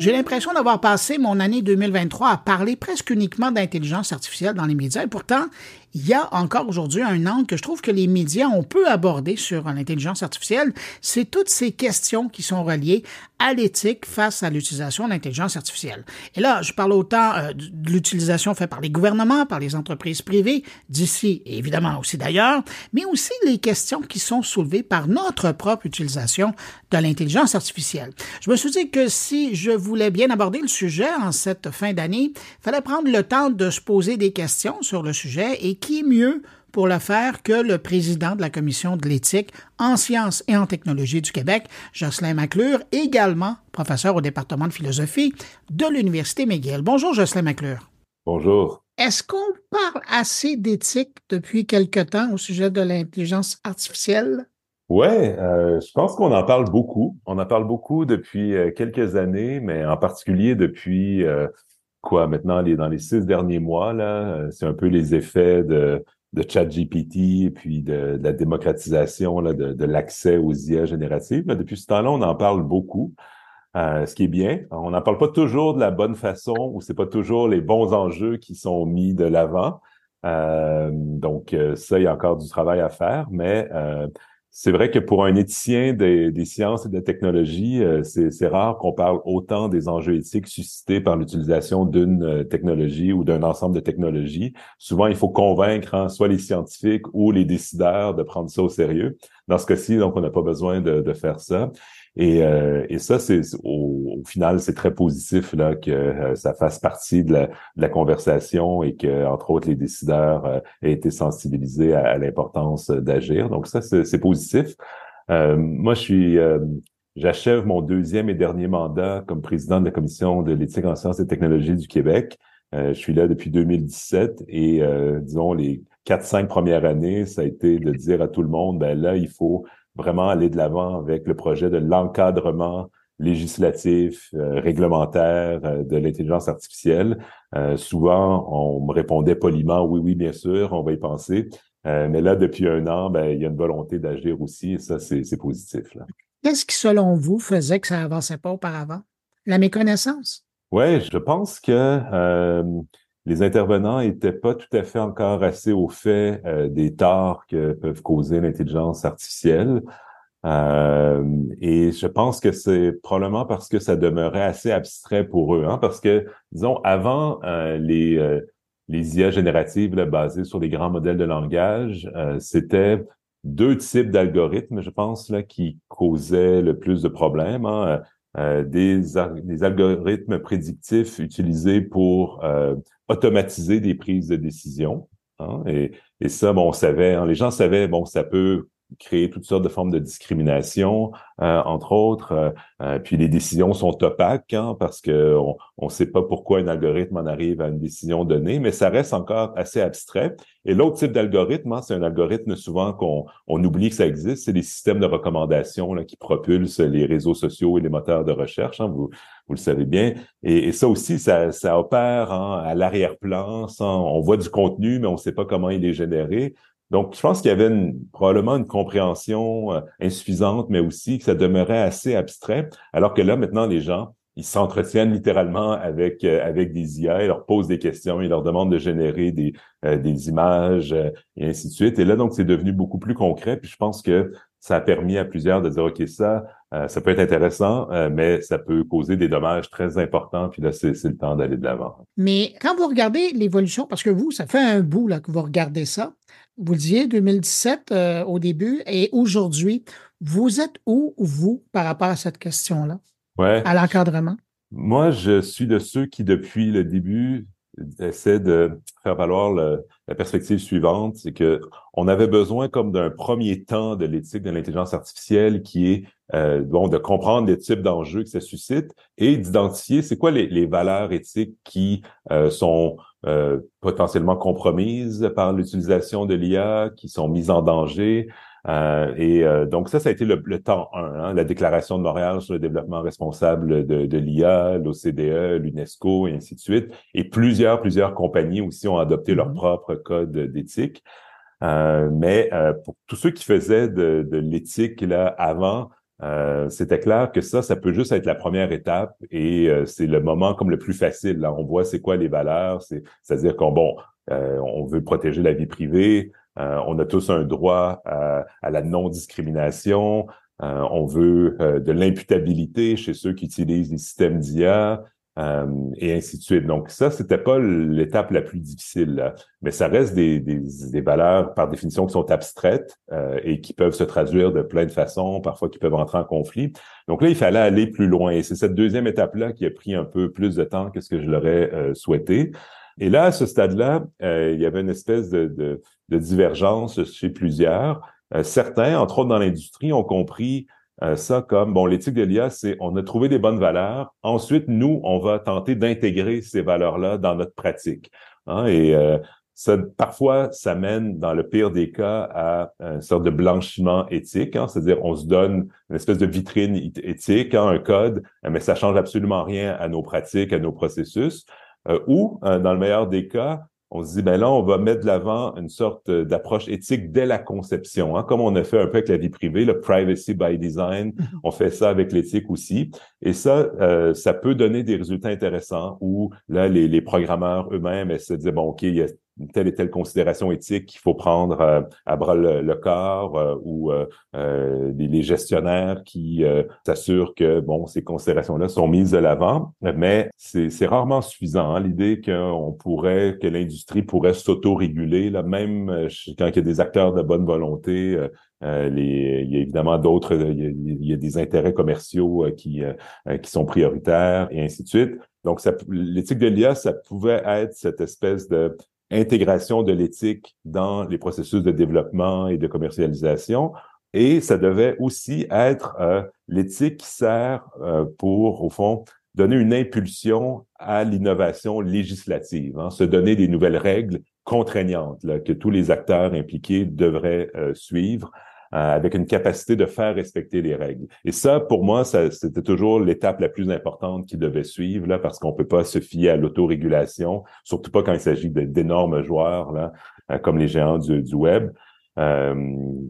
J'ai l'impression d'avoir passé mon année 2023 à parler presque uniquement d'intelligence artificielle dans les médias et pourtant, il y a encore aujourd'hui un angle que je trouve que les médias ont peu abordé sur l'intelligence artificielle, c'est toutes ces questions qui sont reliées à l'éthique face à l'utilisation de l'intelligence artificielle. Et là, je parle autant euh, de l'utilisation faite par les gouvernements, par les entreprises privées, d'ici et évidemment aussi d'ailleurs, mais aussi les questions qui sont soulevées par notre propre utilisation de l'intelligence artificielle. Je me suis dit que si je voulais bien aborder le sujet en cette fin d'année, il fallait prendre le temps de se poser des questions sur le sujet et qui mieux pour le faire que le président de la Commission de l'éthique en sciences et en technologie du Québec, Jocelyn McClure, également professeur au département de philosophie de l'Université McGill. Bonjour, Jocelyn McClure. Bonjour. Est-ce qu'on parle assez d'éthique depuis quelque temps au sujet de l'intelligence artificielle? Oui, euh, je pense qu'on en parle beaucoup. On en parle beaucoup depuis euh, quelques années, mais en particulier depuis euh, quoi maintenant dans les six derniers mois là, euh, c'est un peu les effets de de ChatGPT et puis de, de, la démocratisation là, de, de l'accès aux IA génératives. Mais depuis ce temps-là, on en parle beaucoup. Euh, ce qui est bien. On n'en parle pas toujours de la bonne façon ou c'est pas toujours les bons enjeux qui sont mis de l'avant. Donc ça, il y a encore du travail à faire, mais c'est vrai que pour un éthicien des, sciences et de la technologie, euh, c'est rare qu'on parle autant des enjeux éthiques suscités par l'utilisation d'une euh, technologie ou d'un ensemble de technologies. Souvent, il faut convaincre hein, soit les scientifiques ou les décideurs de prendre ça au sérieux. Dans ce cas-ci, donc, on n'a pas besoin de, faire ça. Et, euh, et ça, c'est au, au, final, c'est très positif là que euh, ça fasse partie de la, de la, conversation et que, entre autres, les décideurs euh, aient été sensibilisés à, à l'importance d'agir. Donc ça, c'est positif. Euh, moi, je suis, j'achève mon deuxième et dernier mandat comme président de la commission de l'éthique en sciences et technologies du Québec. je suis là depuis 2017 et disons les quatre cinq premières années, ça a été de dire à tout le monde, ben là, il faut vraiment aller de l'avant avec le projet de l'encadrement législatif, euh, réglementaire euh, de l'intelligence artificielle. Euh, souvent, on me répondait poliment, oui, oui, bien sûr, on va y penser. Euh, mais là, depuis un an, ben, il y a une volonté d'agir aussi, et ça, c'est positif. Qu'est-ce qui, selon vous, faisait que ça avançait pas auparavant? La méconnaissance? Oui, je pense que les intervenants n'étaient pas tout à fait encore assez au fait euh, des torts que peuvent causer l'intelligence artificielle. Euh, et je pense que c'est probablement parce que ça demeurait assez abstrait pour eux, hein, parce que, disons, avant euh, les, euh, les IA génératives là, basées sur des grands modèles de langage, euh, c'était deux types d'algorithmes, je pense, là, qui causaient le plus de problèmes. Hein. Euh, des, des, algorithmes prédictifs utilisés pour euh, automatiser des prises de décision. Hein, et, et, ça, bon, on savait, hein, les gens savaient, bon, ça peut créer toutes sortes de formes de discrimination, euh, entre autres. Euh, euh, puis les décisions sont opaques hein, parce que on ne sait pas pourquoi un algorithme en arrive à une décision donnée, mais ça reste encore assez abstrait. Et l'autre type d'algorithme, hein, c'est un algorithme souvent qu'on on oublie que ça existe, c'est les systèmes de recommandation là, qui propulsent les réseaux sociaux et les moteurs de recherche. Hein, vous, vous le savez bien. Et, ça aussi, ça, ça opère hein, à l'arrière-plan. On voit du contenu, mais on ne sait pas comment il est généré. Donc, je pense qu'il y avait probablement une compréhension euh, insuffisante, mais aussi que ça demeurait assez abstrait, alors que là, maintenant, les gens, ils s'entretiennent littéralement avec euh, avec des IA, ils leur posent des questions, ils leur demandent de générer des euh, des images et ainsi de suite. Et là, donc, c'est devenu beaucoup plus concret. Puis je pense que ça a permis à plusieurs de dire ok ça ça peut être intéressant mais ça peut causer des dommages très importants puis là c'est le temps d'aller de l'avant. Mais quand vous regardez l'évolution parce que vous ça fait un bout là que vous regardez ça vous le disiez, 2017 euh, au début et aujourd'hui, vous êtes où, vous, par rapport à cette question-là, ouais. à l'encadrement? Moi, je suis de ceux qui, depuis le début, essaient de faire valoir la perspective suivante, c'est que on avait besoin comme d'un premier temps de l'éthique de l'intelligence artificielle qui est euh, bon de comprendre les types d'enjeux que ça suscite et d'identifier c'est quoi les, les, valeurs éthiques qui euh, sont euh, potentiellement compromises par l'utilisation de l'IA, qui sont mises en danger. Euh, et euh, donc ça, ça a été le, le temps 1, hein, la déclaration de Montréal sur le développement responsable de, de l'IA, l'OCDE, l'UNESCO et ainsi de suite. Et plusieurs, plusieurs compagnies aussi ont adopté leur mm-hmm. propre code d'éthique. Euh, mais pour tous ceux qui faisaient de, de l'éthique là avant, euh, c'était clair que ça, ça peut juste être la première étape et euh, c'est le moment comme le plus facile. Là, on voit c'est quoi les valeurs, c'est, c'est-à-dire qu'on bon, euh, on veut protéger la vie privée, on a tous un droit à, à la non-discrimination, on veut de l'imputabilité chez ceux qui utilisent les systèmes d'IA. Euh, et ainsi de suite. Donc ça, c'était pas l'étape la plus difficile, mais ça reste des, des, des, valeurs par définition qui sont abstraites euh, et qui peuvent se traduire de plein de façons, parfois qui peuvent entrer en conflit. Donc là, il fallait aller plus loin et c'est cette deuxième étape-là qui a pris un peu plus de temps que ce que je l'aurais euh, souhaité. Et là, à ce stade-là, il y avait une espèce de, de, de divergence chez plusieurs. certains, entre autres dans l'industrie, ont compris euh, ça comme, bon, l'éthique de l'IA, c'est on a trouvé des bonnes valeurs. Ensuite, nous, on va tenter d'intégrer ces valeurs-là dans notre pratique. Hein, et euh, ça, parfois, ça mène, dans le pire des cas, à une sorte de blanchiment éthique. Hein, C'est-à-dire, on se donne une espèce de vitrine éthique, hein, un code, mais ça change absolument rien à nos pratiques, à nos processus. Euh, ou, dans le meilleur des cas, on se dit, ben là, on va mettre de l'avant une sorte d'approche éthique dès la conception, hein, comme on a fait un peu avec la vie privée, le privacy by design, mm-hmm. on fait ça avec l'éthique aussi. Et ça, euh, ça peut donner des résultats intéressants où là, les, les programmeurs eux-mêmes se disent, bon, OK, il y a telle et telle considération éthique qu'il faut prendre euh, à bras le, corps euh, ou euh, les, gestionnaires qui s'assurent que bon ces considérations-là sont mises de l'avant, mais c'est rarement suffisant. Hein, L'idée qu'on pourrait que l'industrie pourrait s'auto-réguler, là même quand il y a des acteurs de bonne volonté. les, il y a évidemment d'autres, il, y a des intérêts commerciaux qui, qui sont prioritaires et ainsi de suite. Donc, l'éthique de l'IA, ça pouvait être cette espèce de intégration de l'éthique dans les processus de développement et de commercialisation. Et ça devait aussi être euh, l'éthique qui sert euh, pour, au fond, donner une impulsion à l'innovation législative, hein, se donner des nouvelles règles contraignantes là, que tous les acteurs impliqués devraient euh, suivre avec une capacité de faire respecter les règles. Et ça, pour moi, c'était toujours l'étape la plus importante qui devait suivre, là, parce qu'on peut pas se fier à l'autorégulation, surtout pas quand il s'agit d'énormes joueurs, là, euh, comme les géants du, du web. Euh,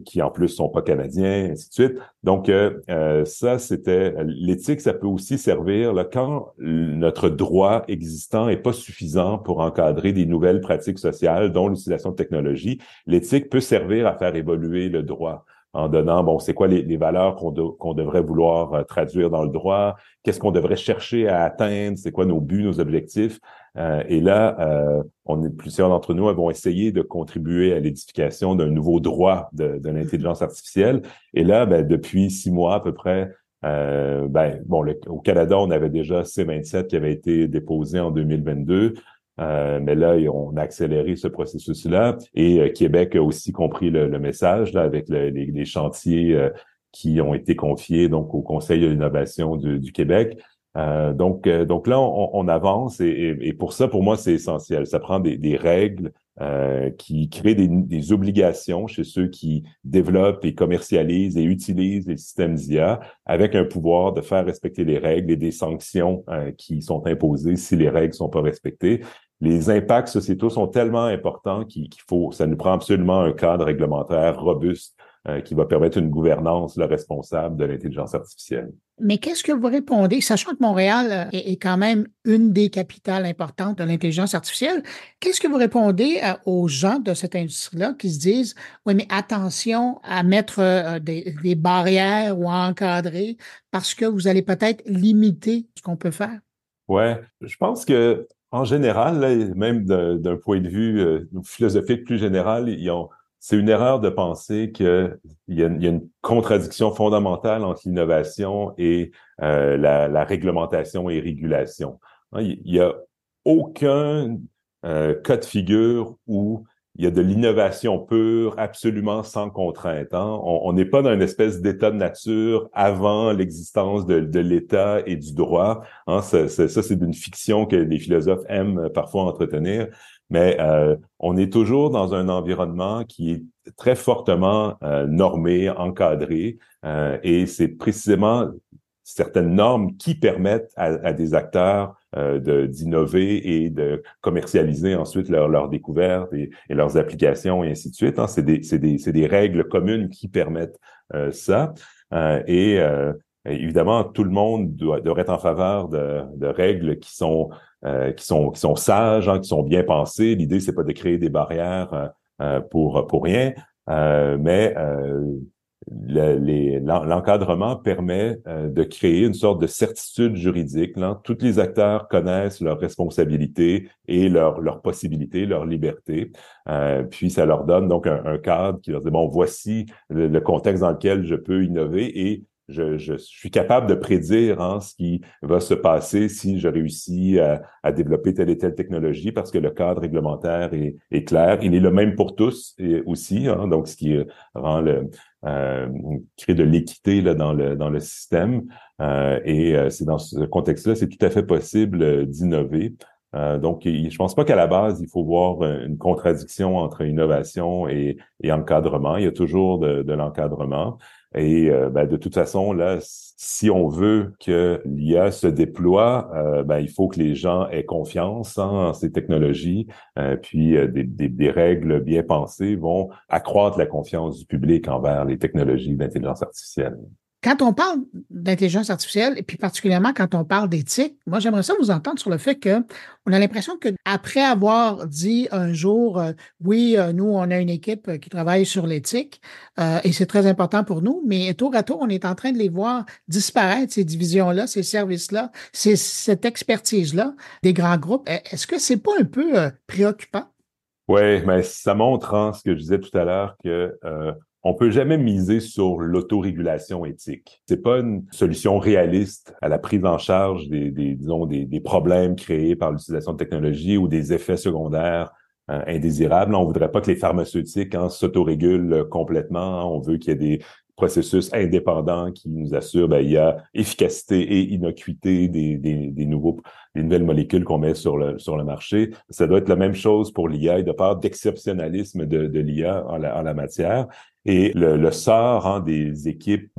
qui en plus sont pas canadiens, ainsi de suite. Donc euh, ça, c'était l'éthique, ça peut aussi servir là, quand notre droit existant est pas suffisant pour encadrer des nouvelles pratiques sociales, dont l'utilisation de technologie. L'éthique peut servir à faire évoluer le droit en donnant, bon, c'est quoi les, valeurs qu'on devrait vouloir euh, traduire dans le droit, qu'est-ce qu'on devrait chercher à atteindre, c'est quoi nos buts, nos objectifs? Euh, et là, euh, on est plusieurs d'entre nous avons essayé de contribuer à l'édification d'un nouveau droit de, de l'intelligence artificielle. Et là, ben, depuis six mois à peu près, ben, bon, au Canada, on avait déjà C27 qui avait été déposé en 2022. Euh, mais là, on a accéléré ce processus-là. Et euh, Québec a aussi compris le, message là, avec les, chantiers euh, qui ont été confiés donc au Conseil de l'innovation du, Québec. donc, donc là, on, avance et, pour ça, pour moi, c'est essentiel. Ça prend des, règles qui créent des, des, obligations chez ceux qui développent et commercialisent et utilisent les systèmes d'IA avec un pouvoir de faire respecter les règles et des sanctions qui sont imposées si les règles sont pas respectées les impacts sociétaux sont tellement importants qu'il faut, ça nous prend absolument un cadre réglementaire robuste euh, qui va permettre une gouvernance le responsable de l'intelligence artificielle. Mais qu'est-ce que vous répondez, sachant que Montréal euh, est, quand même une des capitales importantes de l'intelligence artificielle, qu'est-ce que vous répondez euh, aux gens de cette industrie-là qui se disent, oui, mais attention à mettre des, des barrières ou à encadrer parce que vous allez peut-être limiter ce qu'on peut faire? Ouais, je pense que en général, même d'un point de vue euh, philosophique plus général, c'est une erreur de penser qu'il y, a, une contradiction fondamentale entre l'innovation et euh, la, réglementation et régulation. Hein, il n'y a aucun euh, cas de figure où il y a de l'innovation pure, absolument sans contrainte. Hein. On n'est pas dans une espèce d'état de nature avant l'existence de, de l'État et du droit. Hein. Ça, ça, c'est une fiction que les philosophes aiment parfois entretenir. Mais euh, on est toujours dans un environnement qui est très fortement euh, normé, encadré, euh, et c'est précisément certaines normes qui permettent à, des acteurs euh, d'innover et de commercialiser ensuite leurs leur découvertes et, leurs applications et ainsi de suite. Hein. C'est des, des, des, règles communes qui permettent euh, ça. et évidemment, tout le monde doit, doit, être en faveur de, de règles qui sont qui sont qui sont sages, hein, qui sont bien pensées. L'idée, c'est pas de créer des barrières pour pour rien, mais l'encadrement permet euh, de créer une sorte de certitude juridique. Là. Tous les acteurs connaissent leurs responsabilités et leurs possibilités, leurs libertés. Euh, puis ça leur donne donc un, cadre qui leur dit, bon, voici le, contexte dans lequel je peux innover et je, je, suis capable de prédire hein, ce qui va se passer si je réussis à, à, développer telle et telle technologie parce que le cadre réglementaire est, est clair. Il est le même pour tous aussi, hein, donc ce qui rend le euh, crée de l'équité là, dans le dans le système. Euh, et euh, c'est dans ce contexte-là, c'est tout à fait possible euh, d'innover. Euh, donc, je pense pas qu'à la base, il faut voir une contradiction entre innovation et, et encadrement. Il y a toujours de, de l'encadrement. Et euh, ben, de toute façon, là, si on veut que l'IA se déploie, euh, ben, il faut que les gens aient confiance en ces technologies. Euh, puis des, des, des, règles bien pensées vont accroître la confiance du public envers les technologies d'intelligence artificielle. Quand on parle d'intelligence artificielle, et puis particulièrement quand on parle d'éthique, moi j'aimerais ça vous entendre sur le fait que on a l'impression que après avoir dit un jour, euh, oui, euh, nous on a une équipe euh, qui travaille sur l'éthique et c'est très important pour nous, mais tour à tour on est en train de les voir disparaître ces divisions-là, ces services-là, cette expertise-là des grands groupes. Est-ce que c'est pas un peu préoccupant? Oui, mais ça montre hein, ce que je disais tout à l'heure que on peut jamais miser sur l'autorégulation éthique. C'est pas une solution réaliste à la prise en charge des, disons, des, problèmes créés par l'utilisation de technologies ou des effets secondaires euh, indésirables. On voudrait pas que les pharmaceutiques hein, s'autorégulent complètement. On veut qu'il y ait des processus indépendants qui nous assurent ben, il y a efficacité et innocuité des, des, des nouveaux des nouvelles molécules qu'on met sur le sur le marché. Ça doit être la même chose pour l'IA et de part d'exceptionnalisme de, de l'IA en la, en la matière. Et le, le sort hein, des équipes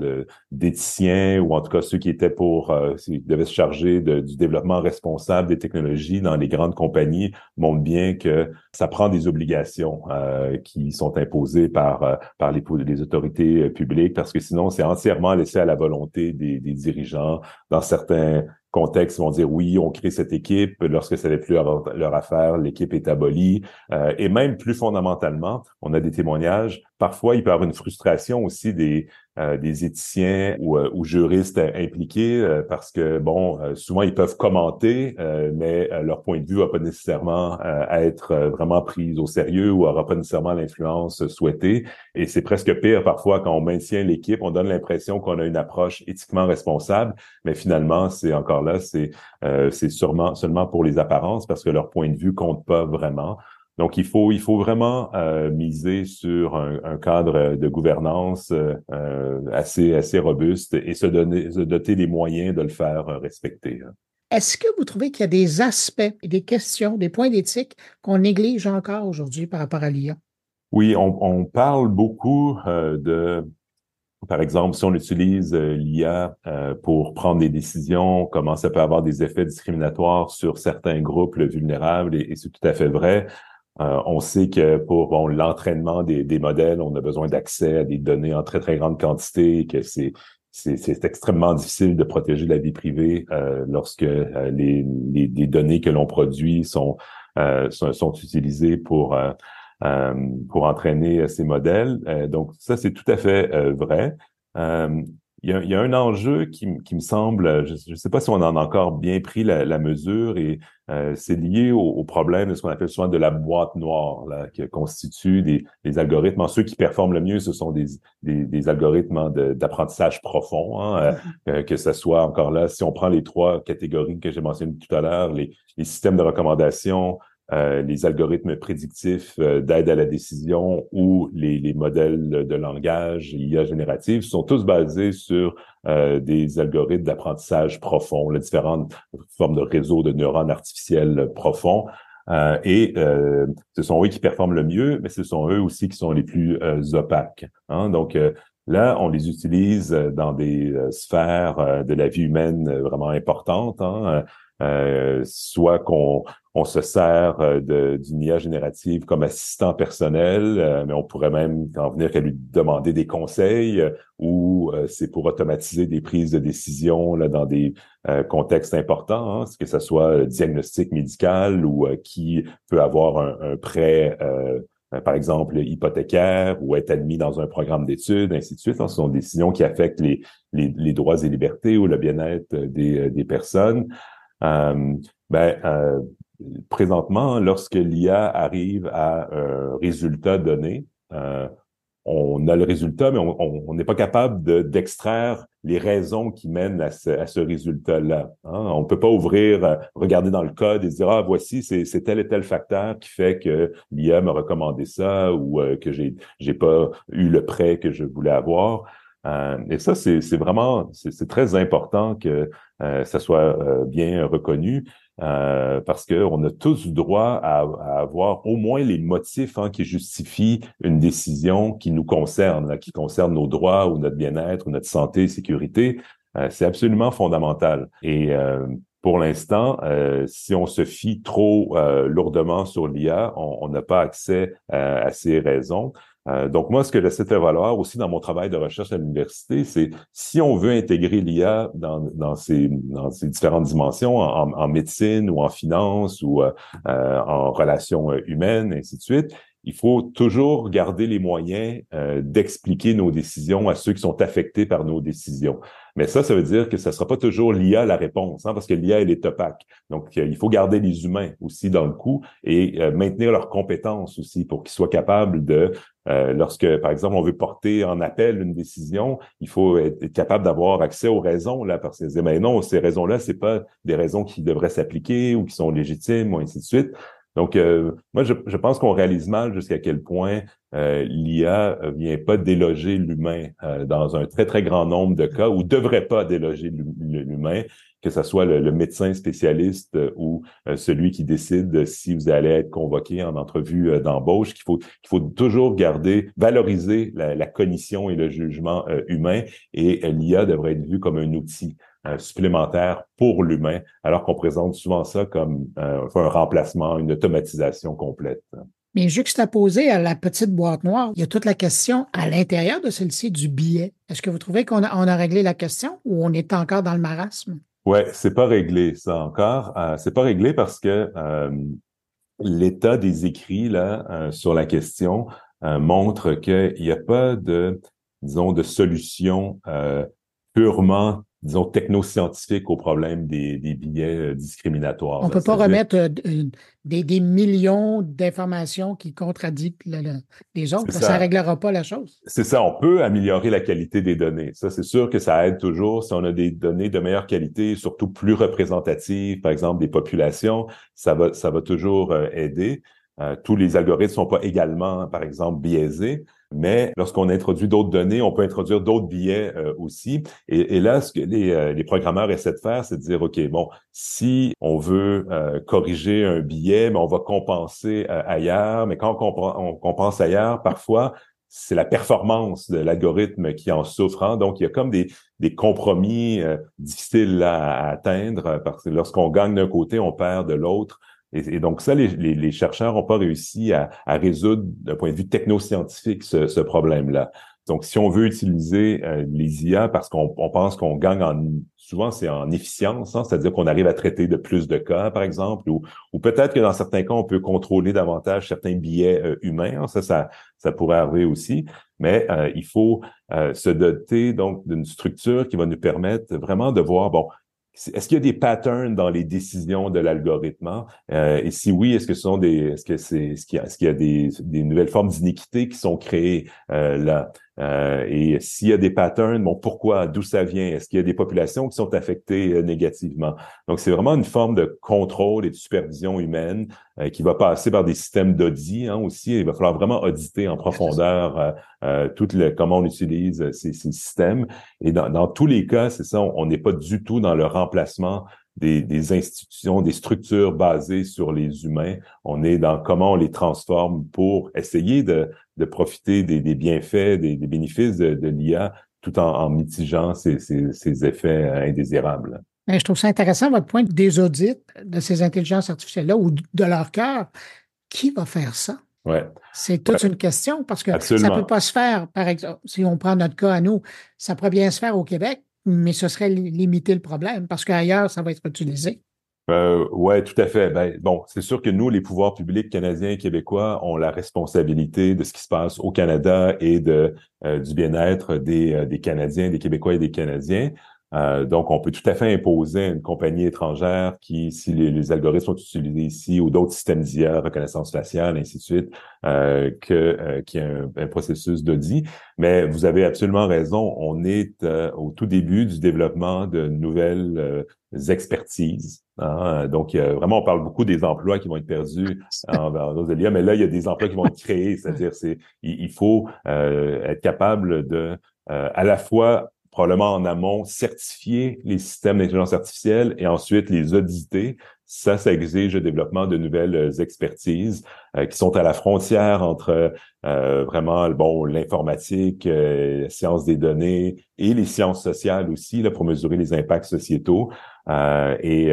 d'éthiciens, ou en tout cas ceux qui étaient pour, euh, devaient se charger du développement responsable des technologies dans les grandes compagnies, montre bien que ça prend des obligations euh, qui sont imposées par, euh, par les, les autorités euh, publiques, parce que sinon, c'est entièrement laissé à la volonté des, des dirigeants. Dans certains contexte vont dire oui, on crée cette équipe. Lorsque ça n'est plus leur, affaire, l'équipe est abolie. Euh, et même plus fondamentalement, on a des témoignages. Parfois, il peut y avoir une frustration aussi des, euh, des éthiciens ou, euh, juristes impliqués parce que, bon, souvent, ils peuvent commenter, mais leur point de vue va pas nécessairement être vraiment pris au sérieux ou aura pas nécessairement l'influence souhaitée. Et c'est presque pire parfois quand on maintient l'équipe, on donne l'impression qu'on a une approche éthiquement responsable, mais finalement, c'est encore là, c'est euh, c'est sûrement seulement pour les apparences parce que leur point de vue compte pas vraiment. Donc, il faut, il faut vraiment euh, miser sur un, cadre de gouvernance euh, assez, assez robuste et se donner, se doter des moyens de le faire respecter. Hein. Est-ce que vous trouvez qu'il y a des aspects, des questions, des points d'éthique qu'on néglige encore aujourd'hui par rapport à l'IA? Oui, on, on parle beaucoup de par exemple, si on utilise euh, l'IA euh, pour prendre des décisions, comment ça peut avoir des effets discriminatoires sur certains groupes vulnérables, et, c'est tout à fait vrai. Euh, on sait que pour bon, l'entraînement des, des, modèles, on a besoin d'accès à des données en très, très grande quantité et que c'est c'est extrêmement difficile de protéger la vie privée lorsque les, les, les, données que l'on produit sont, sont, sont, utilisées pour euh, pour entraîner euh, ces modèles. Euh, donc ça, c'est tout à fait vrai. Il y, a, il y, a, un enjeu qui, qui me semble, je ne sais pas si on en a encore bien pris la, la mesure, et c'est lié au, problème de ce qu'on appelle souvent de la boîte noire, là, qui constitue des, des algorithmes. ceux qui performent le mieux, ce sont des, des, des algorithmes d'apprentissage profond, hein, que ce soit encore là, si on prend les trois catégories que j'ai mentionnées tout à l'heure, les, les systèmes de recommandation, euh, les algorithmes prédictifs euh, d'aide à la décision ou les, les, modèles de langage IA générative sont tous basés sur euh, des algorithmes d'apprentissage profond, les différentes formes de réseaux de neurones artificiels profonds. et ce sont eux qui performent le mieux, mais ce sont eux aussi qui sont les plus opaques. Hein? Donc, Là, on les utilise dans des sphères de la vie humaine vraiment importantes. Hein? Soit qu'on on se sert d'une IA générative comme assistant personnel, mais on pourrait même en venir qu'à lui demander des conseils ou c'est pour automatiser des prises de décision là, dans des contextes importants, hein, que ce soit diagnostic médical ou qui peut avoir un, un prêt euh, par exemple hypothécaire ou être admis dans un programme d'études, ainsi de suite. Ce sont des décisions qui affectent les, les, droits et libertés ou le bien-être des, euh, des personnes. Euh, ben, euh, présentement, lorsque l'IA arrive à un résultat donné, euh, on a le résultat, mais on n'est pas capable d'extraire les raisons qui mènent à ce, résultat-là. Hein. On peut pas ouvrir, euh, regarder dans le code et dire ah voici c'est tel et tel facteur qui fait que l'IA m'a recommandé ça ou que j'ai j'ai pas eu le prêt que je voulais avoir. Euh, et ça c'est vraiment c'est très important que ça soit bien reconnu. Euh, parce qu'on a tous droit à, avoir au moins les motifs hein, qui justifient une décision qui nous concerne, qui concerne nos droits ou notre bien-être ou notre santé sécurité. Euh, c'est absolument fondamental. Et euh, pour l'instant, si on se fie trop lourdement sur l'IA, on n'a pas accès à ces raisons. Euh, donc, moi, ce que j'essaie de faire valoir aussi dans mon travail de recherche à l'université, c'est si on veut intégrer l'IA dans, dans, ces, dans ces différentes dimensions, en, en médecine ou en finance ou euh, euh, en relations humaines, ainsi de suite, il faut toujours garder les moyens d'expliquer nos décisions à ceux qui sont affectés par nos décisions. Mais ça, ça veut dire que ce ne sera pas toujours l'IA la réponse, hein, parce que l'IA, elle est opaque. Donc, il faut garder les humains aussi dans le coup et maintenir leurs compétences aussi pour qu'ils soient capables de euh, lorsque, par exemple, on veut porter en appel une décision, il faut être capable d'avoir accès aux raisons, là, parce que mais non, ces raisons-là, c'est pas des raisons qui devraient s'appliquer ou qui sont légitimes, ou ainsi de suite. Donc, euh, moi, je, pense qu'on réalise mal jusqu'à quel point euh, l'IA vient pas déloger l'humain euh, dans un très, très grand nombre de cas, ou devrait pas déloger l'humain que ce soit le, médecin spécialiste euh, ou euh, celui qui décide si vous allez être convoqué en entrevue euh, d'embauche, qu'il faut, qu'il faut toujours garder, valoriser la, cognition et le jugement humain et l'IA devrait être vue comme un outil supplémentaire pour l'humain, alors qu'on présente souvent ça comme un remplacement, une automatisation complète. Mais juxtaposé à la petite boîte noire, il y a toute la question à l'intérieur de celle-ci du billet. Est-ce que vous trouvez qu'on a, on a réglé la question ou on est encore dans le marasme? Ouais, c'est pas réglé ça encore. Euh, c'est pas réglé parce que euh, l'état des écrits là euh, sur la question montre qu'il n'y a pas de, disons, de solution purement disons, technoscientifique au problème des, des billets euh, discriminatoires. On ne peut pas remettre euh, des, des, millions d'informations qui contradictent les autres. Ça ne réglera pas la chose. C'est ça. On peut améliorer la qualité des données. Ça, c'est sûr que ça aide toujours. Si on a des données de meilleure qualité, surtout plus représentatives, par exemple, des populations, ça va, ça va toujours euh, tous les algorithmes sont pas également, par exemple, biaisés. Mais lorsqu'on introduit d'autres données, on peut introduire d'autres billets euh, aussi. Et, là, ce que les, euh, programmeurs essaient de faire, c'est de dire, OK, bon, si on veut euh, corriger un billet, mais on va compenser ailleurs. Mais quand on, compense ailleurs, parfois, c'est la performance de l'algorithme qui en souffre. Hein. Donc, il y a comme des, des compromis difficiles à, atteindre parce que lorsqu'on gagne d'un côté, on perd de l'autre. Et, donc ça, les, les, chercheurs n'ont pas réussi à, à résoudre d'un point de vue technoscientifique ce, ce problème-là. Donc, si on veut utiliser euh, les IA parce qu'on on pense qu'on gagne en souvent c'est en efficience, hein, c'est-à-dire qu'on arrive à traiter de plus de cas, par exemple, ou, ou peut-être que dans certains cas, on peut contrôler davantage certains billets euh, humains. Hein, ça, ça, ça pourrait arriver aussi. Mais euh, il faut se doter donc d'une structure qui va nous permettre vraiment de voir, bon, est-ce qu'il y a des patterns dans les décisions de l'algorithme? Hein? Euh, et si oui, est-ce que ce sont des, est-ce que c'est, est-ce qu'il y a, est-ce qu'il y a des, des, nouvelles formes d'iniquité qui sont créées euh, là? Euh, et s'il y a des patterns, bon, pourquoi, d'où ça vient? Est-ce qu'il y a des populations qui sont affectées euh, négativement? Donc, c'est vraiment une forme de contrôle et de supervision humaine euh, qui va passer par des systèmes d'audit hein, aussi. Il va falloir vraiment auditer en profondeur tout le, comment on utilise ces, ces systèmes. Et dans, dans tous les cas, c'est ça, on n'est pas du tout dans le remplacement des, des, institutions, des structures basées sur les humains. On est dans comment on les transforme pour essayer de, de profiter des, des bienfaits, des, des bénéfices de, de l'IA tout en, en mitigeant ces, effets indésirables. Mais je trouve ça intéressant, votre point des audits de ces intelligences artificielles-là ou de leur cœur. Qui va faire ça? Ouais. C'est toute une question parce que ça ne peut pas se faire, par exemple, si on prend notre cas à nous, ça pourrait bien se faire au Québec, mais ce serait limiter le problème parce qu'ailleurs, ça va être utilisé. Euh, ouais, tout à fait. Ben, bon, c'est sûr que nous, les pouvoirs publics canadiens et québécois, ont la responsabilité de ce qui se passe au Canada et de euh, du bien-être des, euh, des Canadiens, des Québécois et des Canadiens. Euh, donc, on peut tout à fait imposer à une compagnie étrangère qui, si les, algorithmes sont utilisés ici ou d'autres systèmes d'IA, reconnaissance faciale, ainsi de suite, euh, que euh, qu'il y a un, processus d'audit. Mais vous avez absolument raison. On est au tout début du développement de nouvelles expertises. Hein. Donc, vraiment, on parle beaucoup des emplois qui vont être perdus en, en IA, mais là, il y a des emplois qui vont être créés. C'est-à-dire, c'est il, faut être capable de à la fois probablement en amont, certifier les systèmes d'intelligence artificielle et ensuite les auditer. Ça, ça exige le développement de nouvelles euh, expertises euh, qui sont à la frontière entre euh, vraiment bon l'informatique, euh, sciences des données et les sciences sociales aussi là, pour mesurer les impacts sociétaux. Et,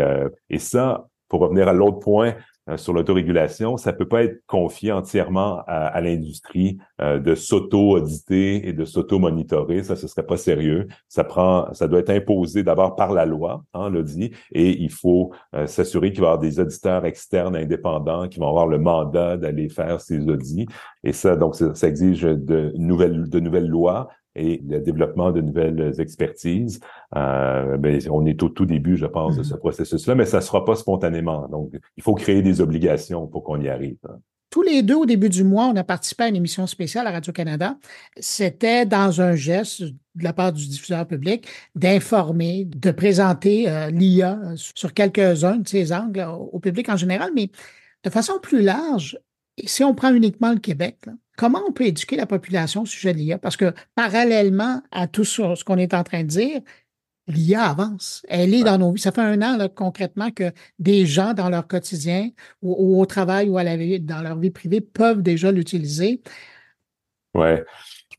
et ça, pour revenir à l'autre point, euh, sur l'autorégulation, ça peut pas être confié entièrement à, l'industrie euh, de s'auto-auditer et de s'auto-monitorer. Ça, ce serait pas sérieux. Ça prend, ça doit être imposé d'abord par la loi, hein, le dit, et il faut euh, s'assurer qu'il va y avoir des auditeurs externes indépendants qui vont avoir le mandat d'aller faire ces audits. Et ça, donc, ça, ça exige de nouvelles, de nouvelles lois et le développement de nouvelles expertises. Euh, ben, on est au tout début, je pense, de ce mm-hmm. processus-là, mais ça ne sera pas spontanément. Donc, il faut créer des obligations pour qu'on y arrive. Hein. Tous les deux, au début du mois, on a participé à une émission spéciale à Radio-Canada. C'était dans un geste de la part du diffuseur public d'informer, de présenter euh, l'IA sur quelques-uns de ses angles au public en général, mais de façon plus large, si on prend uniquement le Québec, comment on peut éduquer la population au sujet de l'IA? Parce que parallèlement à tout ce qu'on est en train de dire, l'IA avance. Elle est dans nos vies. Ça fait un an concrètement que des gens dans leur quotidien ou, au travail ou à la vie, dans leur vie privée peuvent déjà l'utiliser. Ouais.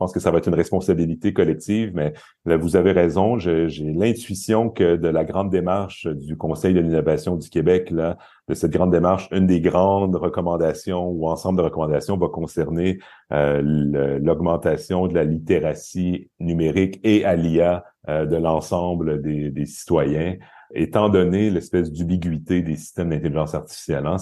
Pense que ça va être une responsabilité collective, mais là, vous avez raison. J'ai l'intuition que de la grande démarche du Conseil de l'innovation du Québec, là, de cette grande démarche, une des grandes recommandations ou ensemble de recommandations va concerner euh, l'augmentation de la littératie numérique et à l'IA euh, de l'ensemble des, des, citoyens, étant donné l'espèce d'ubiguïté des systèmes d'intelligence artificielle. Hein.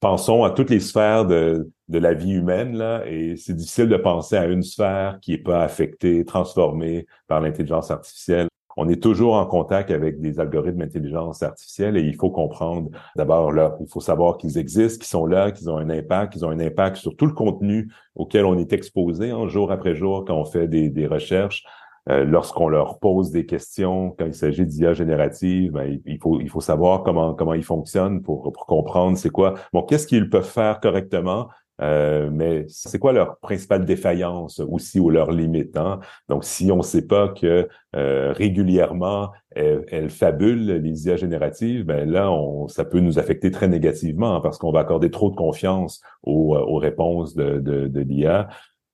Pensons à toutes les sphères de, de la vie humaine, là, et c'est difficile de penser à une sphère qui est pas affectée, transformée par l'intelligence artificielle. On est toujours en contact avec des algorithmes d'intelligence artificielle et il faut comprendre d'abord là, il faut savoir qu'ils existent, qu'ils sont là, qu'ils ont un impact, qu'ils ont un impact sur tout le contenu auquel on est exposé hein, jour après jour quand on fait des, des recherches. Euh, lorsqu'on leur pose des questions, quand il s'agit d'IA générative, ben, il, faut, il faut savoir comment, comment ils fonctionnent pour, pour comprendre c'est quoi. Bon, qu'est-ce qu'ils peuvent faire correctement, euh, mais c'est quoi leur principale défaillance aussi ou leur limite. Hein? Donc, si on ne sait pas que euh, régulièrement elles, fabulent les IA génératives, ben là, on, ça peut nous affecter très négativement parce qu'on va accorder trop de confiance aux, aux réponses de, de, de l'IA.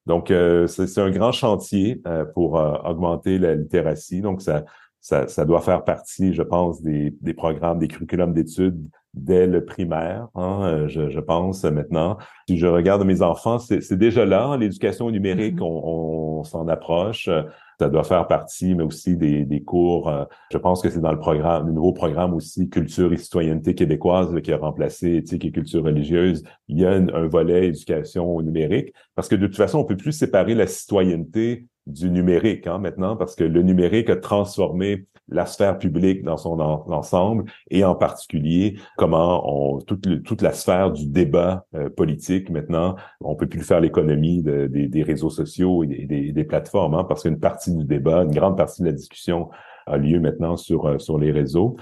Donc, euh, c'est un grand chantier euh, pour euh, augmenter la littératie. Donc, ça, ça, ça, doit faire partie, je pense, des, des programmes, des curriculums d'études dès le primaire, hein, je, je, pense maintenant. Si je regarde mes enfants, c'est déjà là, l'éducation numérique, mm-hmm. on, on s'en approche ça doit faire partie, mais aussi des, des cours. Euh, je pense que c'est dans le programme, le nouveau programme aussi culture et citoyenneté québécoise qui a remplacé éthique et culture religieuse. Il y a un, volet éducation numérique parce que de toute façon, on peut plus séparer la citoyenneté du numérique hein, maintenant parce que le numérique a transformé la sphère publique dans son ensemble et en particulier comment on toute, toute la sphère du débat euh, politique maintenant on peut plus faire l'économie des, réseaux sociaux et des, des plateformes hein, parce qu'une partie du débat une grande partie de la discussion a lieu maintenant sur euh, sur les réseaux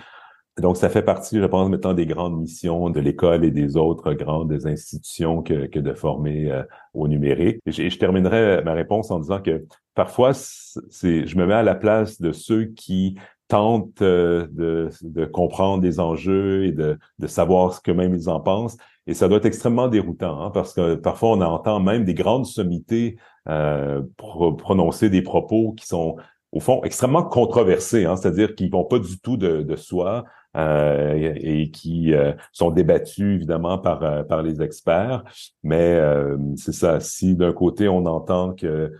donc, ça fait partie, je pense, maintenant des grandes missions de l'école et des autres grandes institutions que, que de former euh, au numérique. Et je, terminerai ma réponse en disant que parfois, c'est, je me mets à la place de ceux qui tentent euh, de, de, comprendre des enjeux et de, de savoir ce que même ils en pensent. Et ça doit être extrêmement déroutant, hein, parce que parfois on entend même des grandes sommités euh, prononcer des propos qui sont au fond, extrêmement controversés, hein, c'est-à-dire qu'ils vont pas du tout de, de soi et qui euh, sont débattus évidemment par euh, par les experts. Mais c'est ça. Si d'un côté on entend que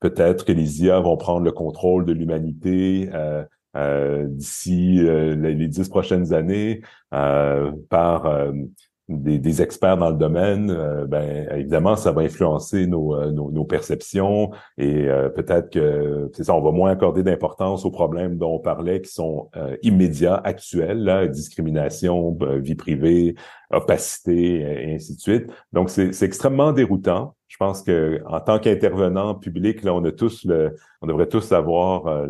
peut-être que les IA vont prendre le contrôle de l'humanité d'ici les dix prochaines années par des, des, experts dans le domaine, euh, ben évidemment, ça va influencer nos, euh, nos, nos perceptions et euh, peut-être que c'est ça, on va moins accorder d'importance aux problèmes dont on parlait qui sont immédiats, actuels, là, discrimination, vie privée, opacité et ainsi de suite. Donc c'est extrêmement déroutant. Je pense que en tant qu'intervenant public, là, on a tous le, on devrait tous avoir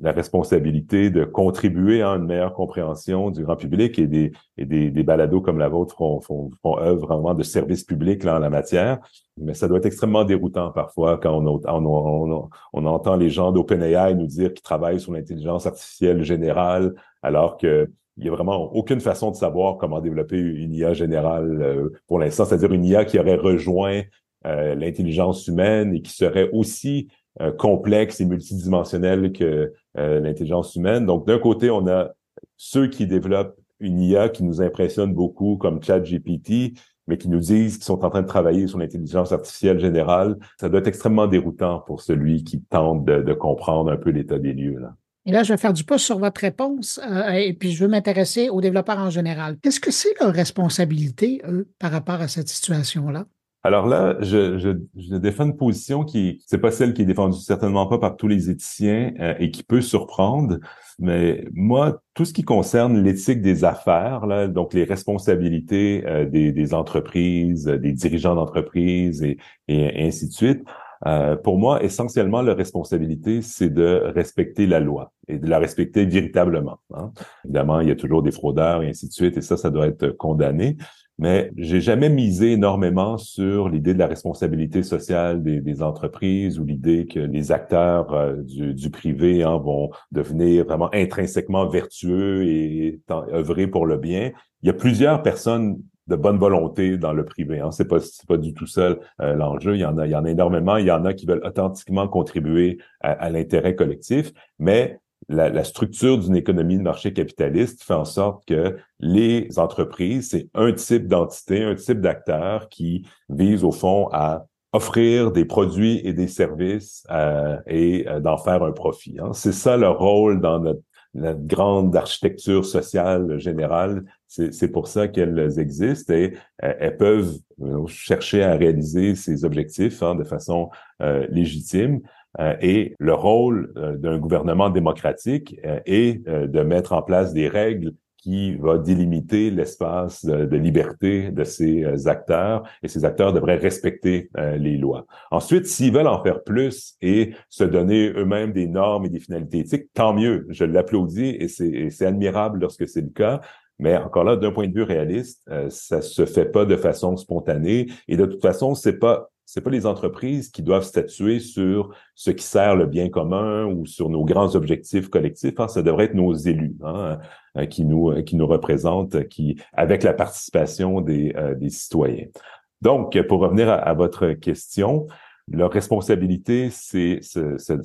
la responsabilité de contribuer à une meilleure compréhension du grand public et des, et des, des balados comme la vôtre font, font, font œuvre vraiment de service public là, en la matière. Mais ça doit être extrêmement déroutant parfois quand on, on, on, entend les gens d'OpenAI nous dire qu'ils travaillent sur l'intelligence artificielle générale alors que il y a vraiment aucune façon de savoir comment développer une IA générale euh, pour l'instant, c'est-à-dire une IA qui aurait rejoint euh, l'intelligence humaine et qui serait aussi euh, complexe et multidimensionnel que euh, l'intelligence humaine. Donc, d'un côté, on a ceux qui développent une IA qui nous impressionne beaucoup, comme ChatGPT, mais qui nous disent qu'ils sont en train de travailler sur l'intelligence artificielle générale. Ça doit être extrêmement déroutant pour celui qui tente de, comprendre un peu l'état des lieux. Là. Et là, je vais faire du pouce sur votre réponse euh, et puis je veux m'intéresser aux développeurs en général. Qu'est-ce que c'est leur responsabilité, eux, par rapport à cette situation-là? Alors là, je, je, je, défends une position qui, c'est pas celle qui est défendue certainement pas par tous les éthiciens euh, et qui peut surprendre. Mais moi, tout ce qui concerne l'éthique des affaires, là, donc les responsabilités euh, des, des, entreprises, des dirigeants d'entreprises et, et, ainsi de suite, euh, pour moi, essentiellement, la responsabilité, c'est de respecter la loi et de la respecter véritablement. Hein. Évidemment, il y a toujours des fraudeurs et ainsi de suite, et ça, ça doit être condamné mais j'ai jamais misé énormément sur l'idée de la responsabilité sociale des, entreprises ou l'idée que les acteurs euh, du, du, privé hein, vont devenir vraiment intrinsèquement vertueux et œuvrer pour le bien. Il y a plusieurs personnes de bonne volonté dans le privé. Hein. C'est pas c'est pas du tout seul euh, l'enjeu. Il y en a il y en a énormément. Il y en a qui veulent authentiquement contribuer à, à l'intérêt collectif, mais la, structure d'une économie de marché capitaliste fait en sorte que les entreprises, c'est un type d'entité, un type d'acteur qui vise au fond à offrir des produits et des services euh, et euh, d'en faire un profit. Hein. C'est ça le rôle dans notre, grande architecture sociale générale. C'est pour ça qu'elles existent et euh, elles peuvent chercher à réaliser ces objectifs hein, de façon légitime. Euh, et le rôle euh, d'un gouvernement démocratique euh, est de mettre en place des règles qui va délimiter l'espace de, liberté de ces acteurs et ces acteurs devraient respecter les lois. Ensuite, s'ils veulent en faire plus et se donner eux-mêmes des normes et des finalités éthiques, tant mieux. Je l'applaudis et c'est admirable lorsque c'est le cas. Mais encore là, d'un point de vue réaliste, ça se fait pas de façon spontanée et de toute façon, c'est pas c'est pas les entreprises qui doivent statuer sur ce qui sert le bien commun ou sur nos grands objectifs collectifs. Hein. Ça devrait être nos élus hein, euh, qui nous qui nous représentent, qui avec la participation des, euh, des citoyens. Donc, pour revenir à, votre question, leur responsabilité, c'est ça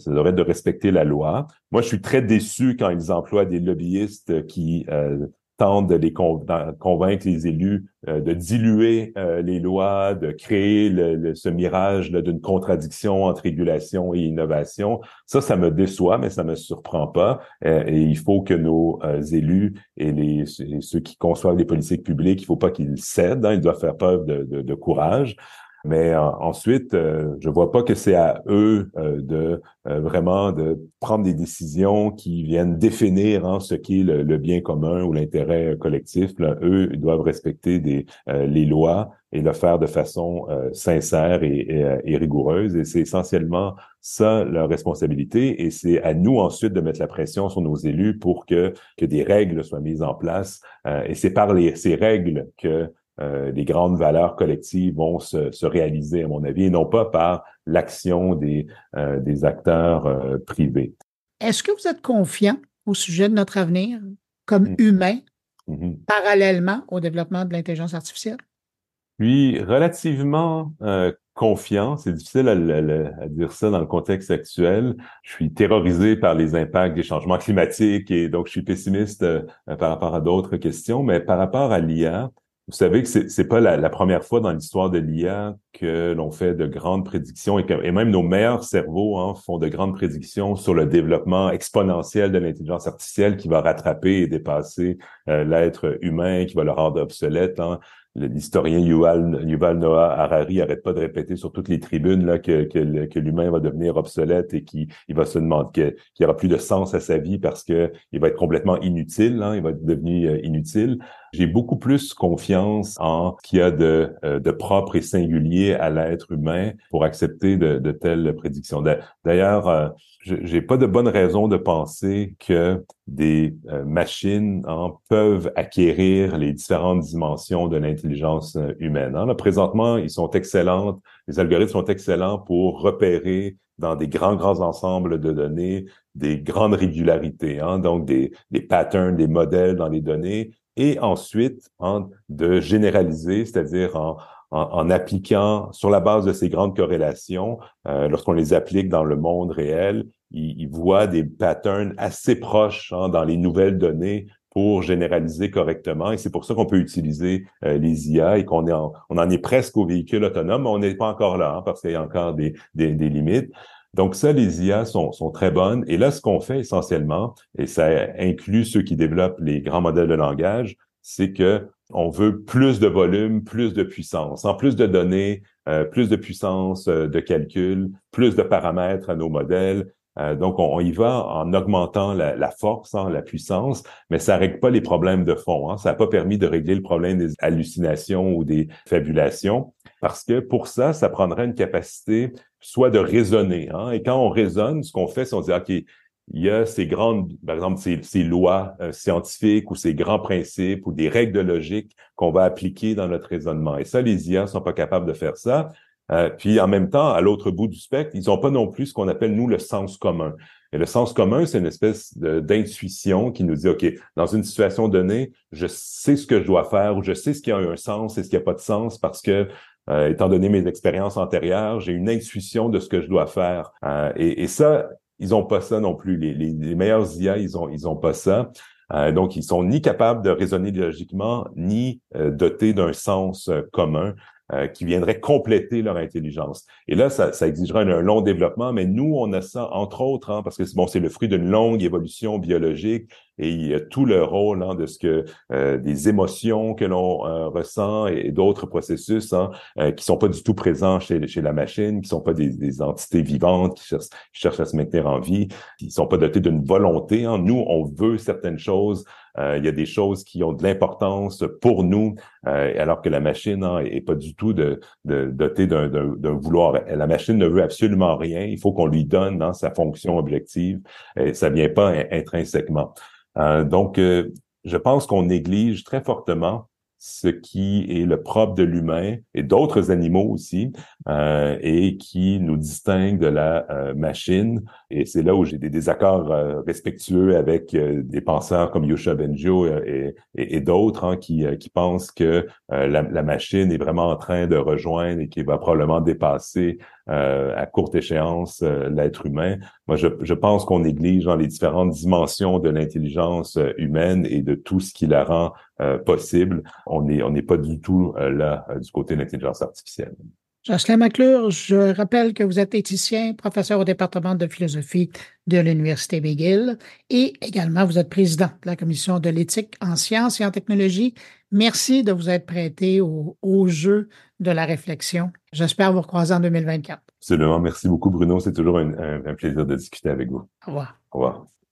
devrait être de respecter la loi. Moi, je suis très déçu quand ils emploient des lobbyistes qui euh, de les convaincre les élus euh, de diluer euh, les lois, de créer le, ce mirage d'une contradiction entre régulation et innovation. Ça, ça me déçoit, mais ça me surprend pas. Euh, et il faut que nos élus et, les, ceux qui conçoivent les politiques publiques, il faut pas qu'ils cèdent. Hein, ils doivent faire preuve de, de, de courage. Mais euh, ensuite, euh, je vois pas que c'est à eux euh, de vraiment de prendre des décisions qui viennent définir hein, ce qui est le, bien commun ou l'intérêt collectif. Là, eux, ils doivent respecter des, les lois et le faire de façon sincère et, et, rigoureuse. Et c'est essentiellement ça leur responsabilité. Et c'est à nous ensuite de mettre la pression sur nos élus pour que, que des règles soient mises en place. et c'est par les, ces règles que euh, les grandes valeurs collectives vont se, réaliser, à mon avis, et non pas par l'action des, euh, des acteurs euh, privés. Est-ce que vous êtes confiant au sujet de notre avenir comme mm. humain, mm-hmm. parallèlement au développement de l'intelligence artificielle? Puis, relativement confiant. C'est difficile à, dire ça dans le contexte actuel. Je suis terrorisé par les impacts des changements climatiques et donc je suis pessimiste euh, par rapport à d'autres questions. Mais par rapport à l'IA, vous savez que c'est, c'est pas la, première fois dans l'histoire de l'IA que l'on fait de grandes prédictions et, même nos meilleurs cerveaux hein, font de grandes prédictions sur le développement exponentiel de l'intelligence artificielle qui va rattraper et dépasser euh, l'être humain, qui va le rendre obsolète. Hein l'historien Yuval, Noah Harari arrête pas de répéter sur toutes les tribunes là, que, l'humain va devenir obsolète et qu'il il va se demander qu'il n'y aura plus de sens à sa vie parce que il va être complètement inutile, hein, il va être devenu euh, inutile. J'ai beaucoup plus confiance en ce qu'il y a de, euh, de propre et singulier à l'être humain pour accepter de, de telles prédictions. D'ailleurs, euh, j'ai pas de bonne raison de penser que des euh, machines hein, peuvent acquérir les différentes dimensions de l'intelligence humaine. Hein. Là, présentement, ils sont excellents, les algorithmes sont excellents pour repérer dans des grands, grands ensembles de données des grandes régularités, hein, donc des, des patterns, des modèles dans les données, et ensuite de généraliser, c'est-à-dire en, en, appliquant sur la base de ces grandes corrélations, euh, lorsqu'on les applique dans le monde réel, ils, voient des patterns assez proches hein, dans les nouvelles données pour généraliser correctement. Et c'est pour ça qu'on peut utiliser euh, les IA et qu'on est en, on en est presque au véhicule autonome, mais on n'est pas encore là hein, parce qu'il y a encore des, des, des limites. Donc ça, les IA sont, sont, très bonnes. Et là, ce qu'on fait essentiellement, et ça inclut ceux qui développent les grands modèles de langage, c'est que on veut plus de volume, plus de puissance. En plus de données, euh, plus de puissance euh, de calcul, plus de paramètres à nos modèles. Euh, donc, on, y va en augmentant la, force, hein, la puissance, mais ça règle pas les problèmes de fond. Hein. Ça n'a pas permis de régler le problème des hallucinations ou des fabulations, parce que pour ça, ça prendrait une capacité soit de raisonner. Hein. Et quand on raisonne, ce qu'on fait, c'est on dit, OK, il y a ces grandes, par exemple, ces, lois euh, scientifiques ou ces grands principes ou des règles de logique qu'on va appliquer dans notre raisonnement. Et ça, les IA sont pas capables de faire ça. Euh, puis en même temps, à l'autre bout du spectre, ils n'ont pas non plus ce qu'on appelle, nous, le sens commun. Et le sens commun, c'est une espèce d'intuition qui nous dit, OK, dans une situation donnée, je sais ce que je dois faire ou je sais ce qui a un sens et ce qui n'a pas de sens parce que euh, étant donné mes expériences antérieures, j'ai une intuition de ce que je dois faire. Euh, et, et, ça, ils ont pas ça non plus. Les, les, les meilleurs IA, ils ont, ils ont pas ça. Euh, donc, ils sont ni capables de raisonner logiquement, ni dotés d'un sens commun. Euh, qui viendraient compléter leur intelligence. Et là, ça, ça un, long développement, mais nous, on a ça, entre autres, hein, parce que bon, c'est le fruit d'une longue évolution biologique et il y a tout le rôle hein, de ce que euh, des émotions que l'on euh, ressent et, d'autres processus hein, qui sont pas du tout présents chez, chez la machine, qui sont pas des, des entités vivantes qui cherchent, qui cherchent, à se maintenir en vie, qui sont pas dotés d'une volonté. Hein. Nous, on veut certaines choses euh, il y a des choses qui ont de l'importance pour nous, euh, alors que la machine hein, est, pas du tout de, de dotée d'un vouloir. La machine ne veut absolument rien. Il faut qu'on lui donne dans sa fonction objective. Et ça vient pas intrinsèquement. Euh, donc, je pense qu'on néglige très fortement ce qui est le propre de l'humain et d'autres animaux aussi, euh, et qui nous distingue de la euh, machine. Et c'est là où j'ai des désaccords euh, respectueux avec euh, des penseurs comme Yosha Benjo et, et, et d'autres hein, qui, qui pensent que la, la, machine est vraiment en train de rejoindre et qui va probablement dépasser à courte échéance l'être humain. Moi, je, je pense qu'on néglige dans les différentes dimensions de l'intelligence humaine et de tout ce qui la rend possible. On n'est on n'est pas du tout là du côté de l'intelligence artificielle. Jocelyn McClure, je rappelle que vous êtes éthicien, professeur au département de philosophie de l'Université McGill et également vous êtes président de la commission de l'éthique en sciences et en technologie. Merci de vous être prêté au, jeu de la réflexion. J'espère vous recroiser en 2024. Absolument. Merci beaucoup, Bruno. C'est toujours un plaisir de discuter avec vous. Au revoir. Au revoir.